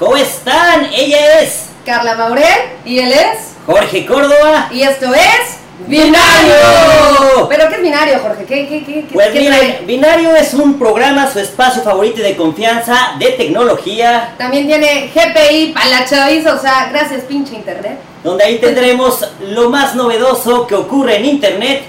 ¿Cómo están? Ella es Carla Maurel y él es Jorge Córdoba. y esto es Binario. ¿Pero qué es Binario, Jorge? ¿Qué, qué, qué, Pues qué? Binario es un programa, su espacio favorito de confianza de tecnología, También tiene GPI para la chaviza, o sea, gracias pinche internet. donde ahí tendremos lo más novedoso que ocurre en Internet.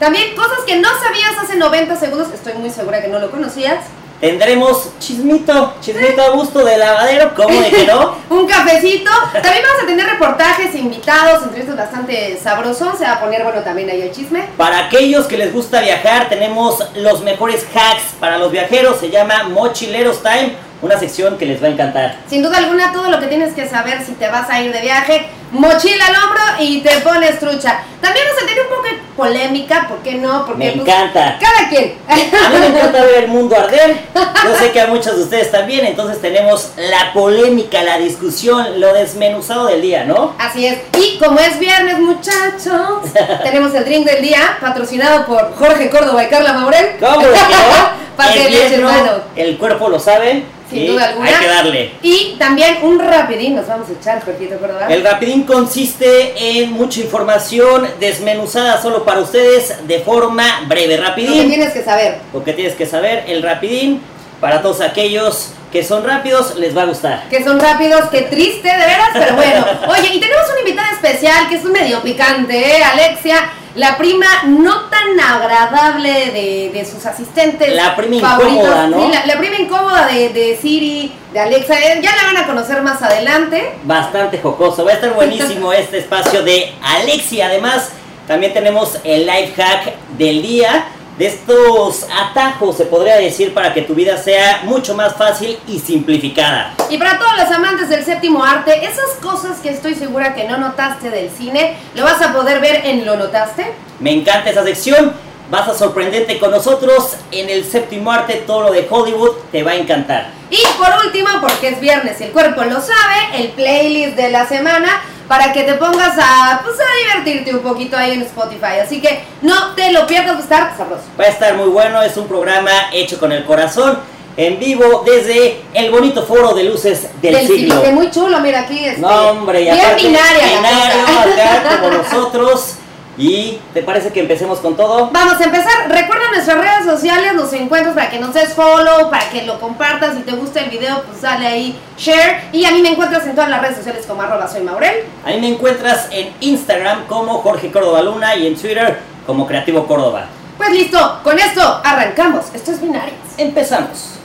También cosas que no sabías hace 90 segundos, estoy muy segura que no lo conocías. Tendremos chismito, chismito a gusto de lavadero, ¿cómo de que no? Un cafecito. También vamos a tener reportajes, invitados, entrevistas bastante sabrosos. Se va a poner, bueno, también ahí el chisme. Para aquellos que les gusta viajar, tenemos los mejores hacks para los viajeros. Se llama Mochileros Time, una sección que les va a encantar. Sin duda alguna, todo lo que tienes que saber si te vas a ir de viaje, mochila al hombro y te pones trucha. También vamos a tener un poco de polémica, ¿por qué no? Porque Me pues, encanta. cada quien. A mí me encanta ver el mundo arder. Yo sé que a muchos de ustedes también. Entonces tenemos la polémica, la discusión, lo desmenuzado del día, ¿no? Así es. Y como es viernes, muchachos, tenemos el drink del día, patrocinado por Jorge Córdoba y Carla Maurel. ¿Cómo de que no? Para que Es le echen viernes, mano. el cuerpo lo sabe. Sin duda alguna. Hay que darle. Y también un rapidín, nos vamos a echar, Jorgito Córdoba. El rapidín consiste en mucha información desmenuzada solo para ustedes de forma breve. Lo que Rapidín. tienes que saber. Lo que tienes que saber, el rapidín, para todos aquellos que son rápidos, les va a gustar. Que son rápidos, qué triste, de veras, pero bueno. Oye, y tenemos una invitada especial que es un medio picante, ¿eh? Alexia, la prima no tan agradable de, de sus asistentes. La prima favoritos. incómoda, ¿no? Sí, la, la prima incómoda de, de Siri, de Alexa. eh, Ya la van a conocer más adelante. Bastante jocoso, va a estar buenísimo este espacio de Alexia. Además, también tenemos el life hack del día. De estos atajos, se podría decir, para que tu vida sea mucho más fácil y simplificada. Y para todos los amantes del séptimo arte, esas cosas que estoy segura que no notaste del cine, lo vas a poder ver en Lo Notaste. Me encanta esa sección. Vas a sorprenderte con nosotros en el séptimo arte. Todo lo de Hollywood te va a encantar. Y por último, porque es viernes y el cuerpo lo sabe, el playlist de la semana para que te pongas a, pues, a divertirte un poquito ahí en Spotify. Así que no te lo pierdas, va a estar sabroso. Va a estar muy bueno. Es un programa hecho con el corazón. En vivo desde el bonito foro de luces del, siglo. Civite, muy chulo, mira aquí. Este, No, hombre, y bien aparte, binaria binario acá como nosotros. ¿Y te parece que empecemos con todo? Vamos a empezar. Recuerda nuestras redes sociales, los encuentros para que nos des follow, para que lo compartas. Si te gusta el video, pues dale ahí share. Y a mí me encuentras en todas las redes sociales como arroba soy Maurel. A mí me encuentras en Instagram como Jorge Córdoba Luna y en Twitter como Creativo Córdoba. Pues listo, con esto arrancamos. Esto es Binarias. Empezamos.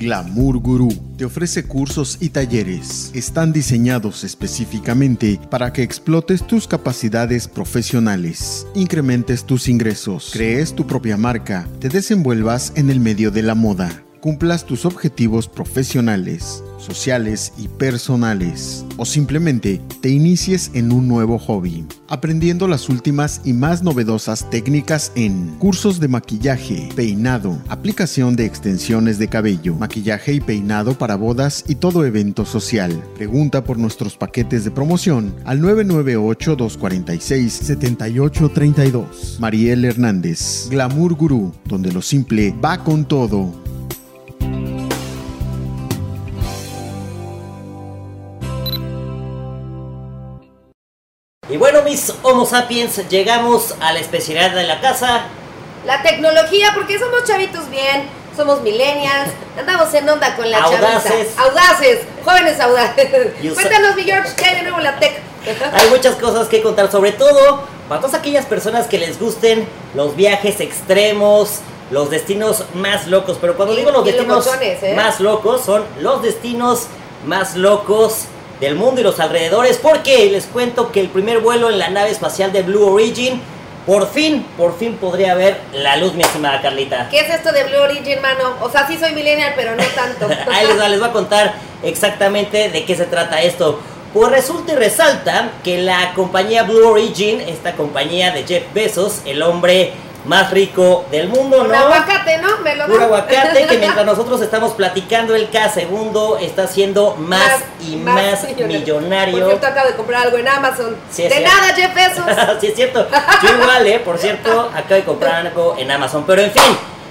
Glamour Guru te ofrece cursos y talleres. Están diseñados específicamente para que explotes tus capacidades profesionales, incrementes tus ingresos, crees tu propia marca, te desenvuelvas en el medio de la moda, cumplas tus objetivos profesionales, sociales y personales, o simplemente te inicies en un nuevo hobby, aprendiendo las últimas y más novedosas técnicas en cursos de maquillaje, peinado, aplicación de extensiones de cabello, maquillaje y peinado para bodas y todo evento social. Pregunta por nuestros paquetes de promoción al 998-246-7832. Mariel Hernández, Glamour Guru, donde lo simple va con todo. Y bueno, mis Homo sapiens, llegamos a la especialidad de la casa. La tecnología, porque somos chavitos bien, somos millennials, andamos en onda con la Audaces. chavita. Audaces, jóvenes audaces. Cuéntanos, mi George, ¿qué hay de nuevo en la tech? Hay muchas cosas que contar, sobre todo para todas aquellas personas que les gusten los viajes extremos, los destinos más locos. Pero cuando Y- digo los destinos ¿eh? más locos, son los destinos más locos del mundo y los alrededores. Porque les cuento que el primer vuelo en la nave espacial de Blue Origin, por fin, por fin podría ver la luz, mi estimada Carlita. ¿Qué es esto de Blue Origin, mano? O sea, sí soy millennial, pero no tanto. Ahí les va, les voy a contar exactamente de qué se trata esto. Pues resulta y resalta que la compañía Blue Origin, esta compañía de Jeff Bezos, el hombre más rico del mundo, Un ¿no? aguacate, ¿no? Me lo Puro aguacate que mientras nosotros estamos platicando, él cada segundo está siendo más, y más, millonario. Por cierto, acabo de comprar algo en Amazon. Sí, de cierto. nada, Jeff Bezos. sí, es cierto. Yo igual, ¿eh? Por cierto, acabo de comprar algo en Amazon. Pero en fin,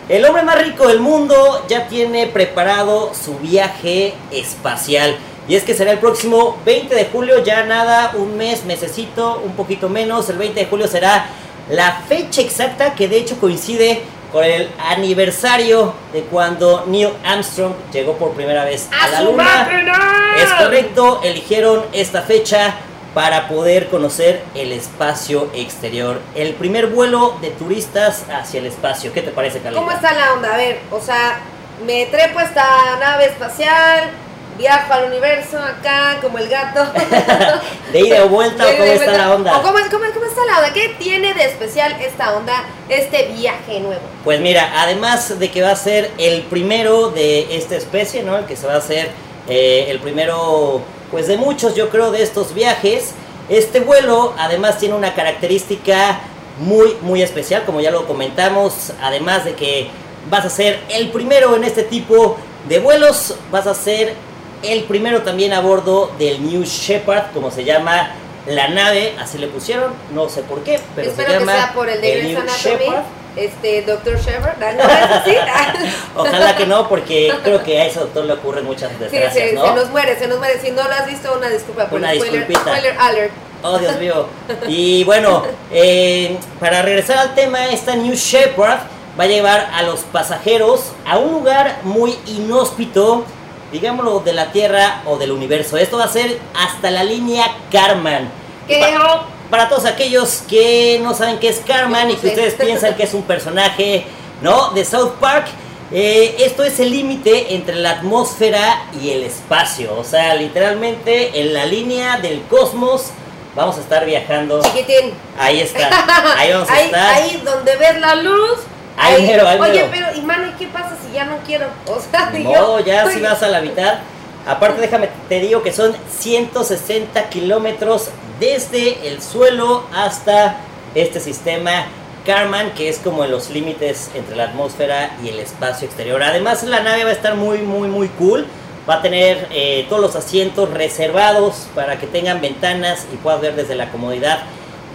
El hombre más rico del mundo ya tiene preparado su viaje espacial. Y es que será el próximo 20 de julio, ya nada, un mes, mesecito, un poquito menos. El 20 de julio será la fecha exacta que de hecho coincide con el aniversario de cuando Neil Armstrong llegó por primera vez a, la Luna. Es correcto, eligieron esta fecha para poder conocer el espacio exterior. El primer vuelo de turistas hacia el espacio. ¿Qué te parece, Carlita? ¿Cómo está la onda? A ver, o sea, me trepo a esta nave espacial, viajo al universo acá como el gato. ¿De ida o vuelta o cómo está la onda? ¿O cómo, cómo, cómo, está la onda? ¿Qué tiene de especial esta onda, este viaje nuevo? Pues mira, además de que va a ser el primero de esta especie, ¿no? El que se va a hacer eh, el primero, pues de muchos, yo creo, de estos viajes. Este vuelo además tiene una característica muy, muy especial, como ya lo comentamos, además de que vas a ser el primero en este tipo de vuelos, vas a ser el primero también a bordo del New Shepard, como se llama la nave, así le pusieron, no sé por qué, pero Espero se llama que sea por el de el New Anatomy, Shepard. este, Dr. Shepard, ¿no? Ojalá que no, porque creo que a ese doctor le ocurren muchas desgracias, sí, ¿no? se nos muere, se nos muere. Si no lo has visto, una disculpa por Una spoiler, disculpita. spoiler alert. Oh, Dios mío. Y bueno, eh, para regresar al tema, esta New Shepard va a llevar a los pasajeros a un lugar muy inhóspito, digámoslo, de la Tierra o del universo. Esto va a ser hasta la línea Karman. ¿Qué? Pa- para todos aquellos que no saben qué es Karman y que ustedes piensan que es un personaje, ¿no? De South Park. eh, esto es el límite entre la atmósfera y el espacio. O sea, literalmente en la línea del cosmos vamos a estar viajando. Chiquitín. Ahí está. Ahí vamos a ahí, estar. ahí donde ves la luz. Ahí mero, ahí Oye, mero. pero, y mano, ¿y qué pasa si ya no quiero? O sea, Ni yo- ya si vas a la mitad. Aparte, déjame, te digo que son 160 kilómetros desde el suelo hasta este sistema Karman, que es como en los límites entre la atmósfera y el espacio exterior. Además, la nave va a estar muy, muy, muy cool. Va a tener eh, todos los asientos reservados para que tengan ventanas y puedas ver desde la comodidad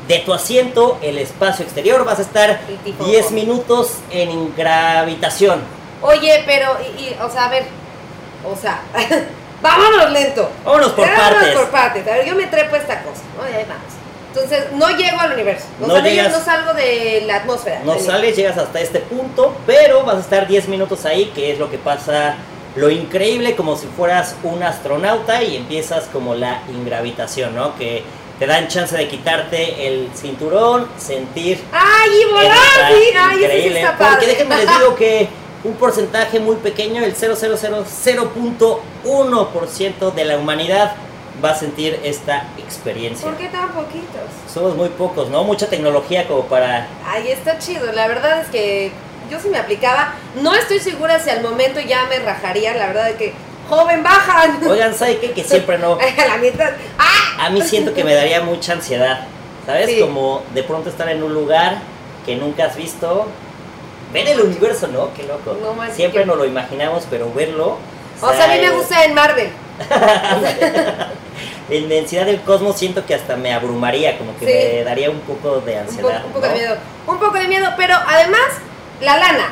de tu asiento el espacio exterior. Vas a estar Y tipo- 10 minutos en gravitación. Oye, pero, y, y, o sea, a ver, o sea, vámonos lento. Vámonos por Vámonos partes. por partes. A ver, yo me trepo esta cosa. ¿no? Y ahí vamos. Entonces, no llego al universo. No, llegas- no salgo de la atmósfera. No sales, llegas hasta este punto, pero vas a estar 10 minutos ahí, que es lo que pasa, lo increíble, como si fueras un astronauta y empiezas como la ingravitación, ¿no? Que te dan chance de quitarte el cinturón, sentir... ¡Ay, y volar! Está Sí, ay, sí porque déjenme les digo que un porcentaje muy pequeño, el 0,000.1% de la humanidad va a sentir esta experiencia. ¿Por qué tan poquitos? Somos muy pocos, ¿no? Mucha tecnología como para Ay, está chido. La verdad es que yo sí me aplicaba. No estoy segura si al momento ya me rajaría. La verdad es que, joven, bajan. Oigan, ¿sabe qué? Que siempre no. A la mitad. ¡Ah! A mí siento que me daría mucha ansiedad. ¿Sabes? Sí. Como de pronto estar en un lugar que nunca has visto. Ver el universo, ¿no? Qué loco. No Siempre qué- nos lo imaginamos, pero verlo. O sea, a mí me gusta en Marvel. La inmensidad del cosmos siento que hasta me abrumaría, como que Sí. me daría un poco de Un, ansiedad. poco, un poco ¿no? de miedo. Un poco de miedo, pero además, la lana.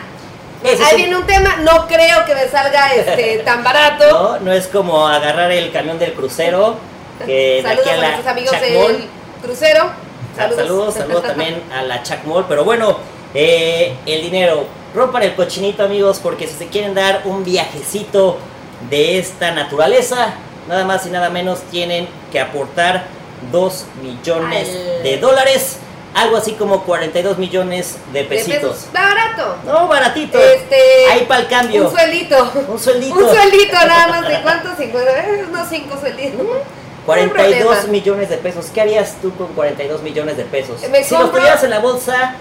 Ahí es un- viene un tema. No creo que me salga este tan barato. ¿no? No es como agarrar el camión del crucero, que de Saludos aquí a a nuestros amigos Chacmol. del crucero. Ah, Saludos, saludos, también a la Chacmol. Pero bueno, eh, el dinero. Rompan el cochinito, amigos, porque si se quieren dar un viajecito de esta naturaleza, nada más y nada menos tienen que aportar 2 millones Al- de dólares. Algo así como 42 millones de De pesitos. pesos. Barato. No, baratito. Este. Ahí para el cambio. Un sueldito. Un sueldito. Un sueldito nada más de cuántos, 50, eh, unos 5 suelditos. Hay 42 problema. millones de pesos. ¿Qué harías tú con 42 millones de pesos? Me si los compro- tuvieras en la bolsa,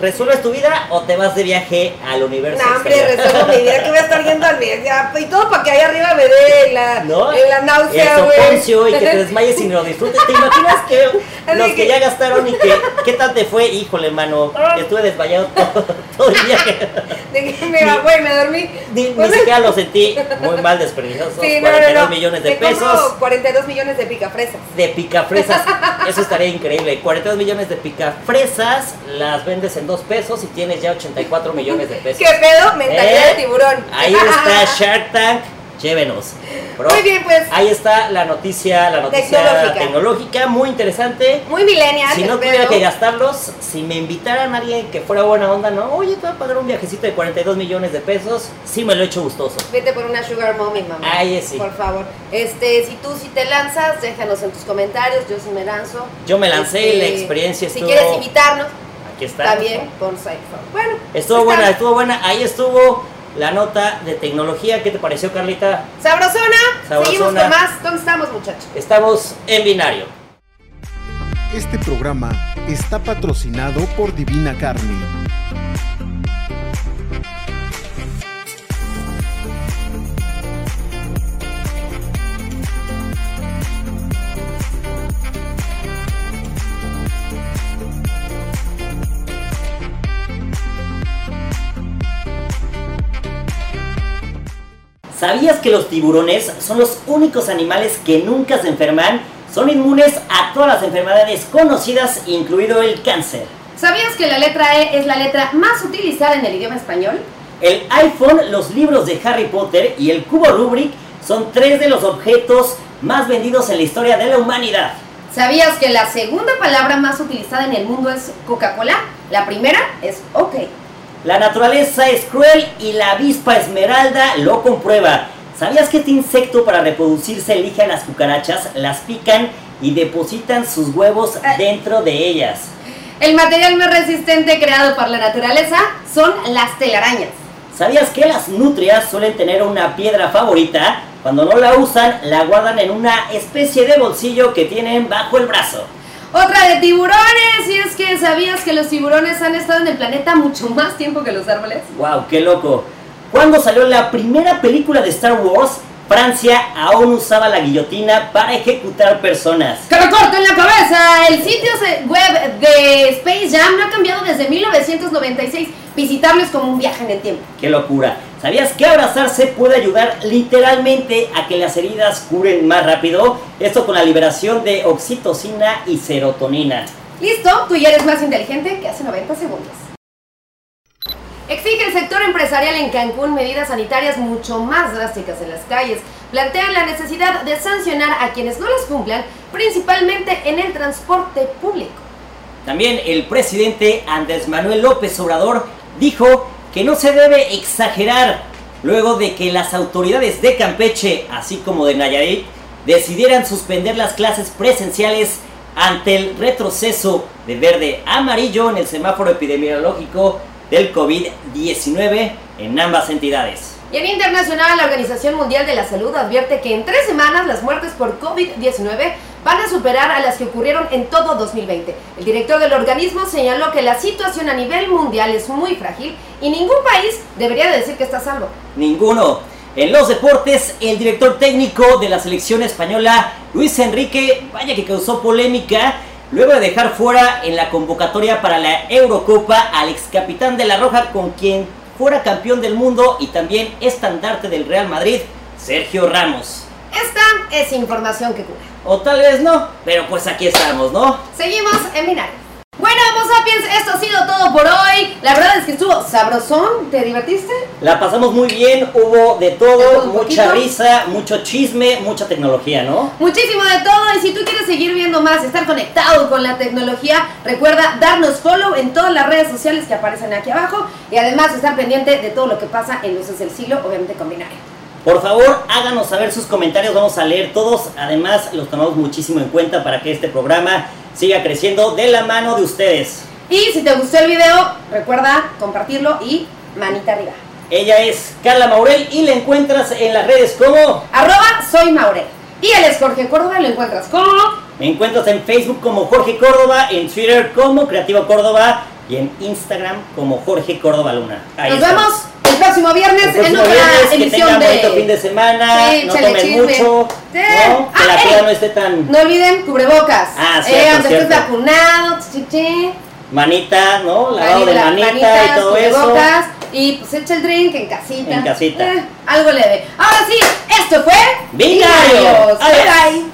¿resuelves tu vida o te vas de viaje al universo? No, hombre, resuelvo mi vida. ¿Qué voy a estar yendo al bien. ya, Y todo para que ahí arriba me dé la, ¿No? la náusea, güey. y que te desmayes y no lo disfrutes. ¿Te imaginas que Así los que que- ya gastaron y que qué tal te fue? Híjole, mano, estuve desmayado todo, todo el viaje. De que, mira, güey, me dormí. Ni, ni Pues, siquiera lo sentí muy mal desperdiciados. Sí, no, 42 no, no. millones de compro pesos 42 millones de picafresas. de picafresas. Eso estaría increíble. 42 millones de picafresas las vendes en 2 pesos y tienes ya 84 millones de pesos. ¿Qué pedo? Mentalidad ¿Eh? de tiburón. Ahí está Shark Tank. Llévenos. Bro, Muy bien, pues. Ahí está la noticia, la noticia Tecnológica. tecnológica, muy interesante. Muy millennial. Si no tuviera que gastarlos, si me invitaran a alguien que fuera buena onda, no, oye, te voy a pagar un viajecito de 42 millones de pesos, sí me lo he hecho gustoso. Vete por una sugar mommy, mamá. Ay, sí. Por favor. Este, si tú sí te lanzas, déjanos en tus comentarios. Yo sí me lanzo. Yo me lancé y la Este, experiencia Si estuvo- quieres invitarnos, Aquí está. también pon side Bueno. Estuvo pues, buena, estuvo buena. Ahí estuvo la nota de tecnología. ¿Qué te pareció, Carlita? Sabrosona. Sabrosona. Seguimos con más. ¿Dónde estamos, muchachos? Estamos en binario. Este programa está patrocinado por Divina Carne. ¿Sabías que los tiburones son los únicos animales que nunca se enferman? Son inmunes a todas las enfermedades conocidas, incluido el cáncer. ¿Sabías que la letra E es la letra más utilizada en el idioma español? El iPhone, los libros de Harry Potter y el cubo Rubik son tres de los objetos más vendidos en la historia de la humanidad. ¿Sabías que la segunda palabra más utilizada en el mundo es Coca-Cola? La primera es OK. La naturaleza es cruel y la avispa esmeralda lo comprueba. ¿Sabías que este insecto para reproducirse elige a las cucarachas, las pican y depositan sus huevos Ay. dentro de ellas? El material más resistente creado por la naturaleza son las telarañas. ¿Sabías que las nutrias suelen tener una piedra favorita? Cuando no la usan, la guardan en una especie de bolsillo que tienen bajo el brazo. Otra de tiburones, y es que sabías que los tiburones han estado en el planeta mucho más tiempo que los árboles. ¡Wow! ¡Qué loco! Cuando salió la primera película de Star Wars, Francia aún usaba la guillotina para ejecutar personas. ¡Que me corten la cabeza! El sitio web de Space Jam no ha cambiado desde 1996. Visitarlo es como un viaje en el tiempo. ¡Qué locura! ¿Sabías que abrazarse puede ayudar literalmente a que las heridas curen más rápido? Esto con la liberación de oxitocina y serotonina. ¿Listo? Tú ya eres más inteligente que hace 90 segundos. Exige el sector empresarial en Cancún medidas sanitarias mucho más drásticas en las calles. Plantean la necesidad de sancionar a quienes no las cumplan, principalmente en el transporte público. También el presidente Andrés Manuel López Obrador dijo que no se debe exagerar luego de que las autoridades de Campeche, así como de Nayarit, decidieran suspender las clases presenciales ante el retroceso de verde amarillo en el semáforo epidemiológico del COVID-19 en ambas entidades. Y en internacional, la Organización Mundial de la Salud advierte que en tres semanas las muertes por COVID-19 van a superar a las que ocurrieron en todo 2020. El director del organismo señaló que la situación a nivel mundial es muy frágil y ningún país debería de decir que está salvo. Ninguno. En los deportes, el director técnico de la selección española, Luis Enrique, vaya que causó polémica luego de dejar fuera en la convocatoria para la Eurocopa al ex capitán de la Roja con quien fuera campeón del mundo y también estandarte del Real Madrid, Sergio Ramos. Es información que cura. O tal vez no, pero pues aquí estamos, ¿no? Seguimos en binario. Bueno, Homo sapiens, esto ha sido todo por hoy. La verdad es que estuvo sabrosón. ¿Te divertiste? La pasamos muy bien, hubo de todo, mucha poquito. risa, mucho chisme, mucha tecnología, ¿no? Muchísimo de todo y si tú quieres seguir viendo más, estar conectado con la tecnología, recuerda darnos follow en todas las redes sociales que aparecen aquí abajo y además estar pendiente de todo lo que pasa en Luces del Siglo, obviamente con Binario. Por favor, háganos saber sus comentarios, vamos a leer todos. Además, los tomamos muchísimo en cuenta para que este programa siga creciendo de la mano de ustedes. Y si te gustó el video, recuerda compartirlo y manita arriba. Ella es Carla Maurel y la encuentras en las redes como... Arroba soy Maurel. Y él es Jorge Córdoba, lo encuentras como... Me encuentras en Facebook como Jorge Córdoba, en Twitter como Creativo Córdoba, y en Instagram como Jorge Córdoba Luna. Ahí Nos estamos. vemos el próximo viernes El próximo en otra viernes, que emisión tengan de. fin de semana, Sí, no échale tomen chisme. mucho, Sí. ¿no? que Ah, la ey. ciudad no esté tan No olviden cubrebocas. Ah, eh, cierto, aunque estés cierto. vacunado, chi, chi, manita, ¿no? Lavado de manita manitas, y todo eso. Y pues echa el drink en casita. En casita. Eh, algo leve. Ahora sí, esto fue Binario. Bye bye.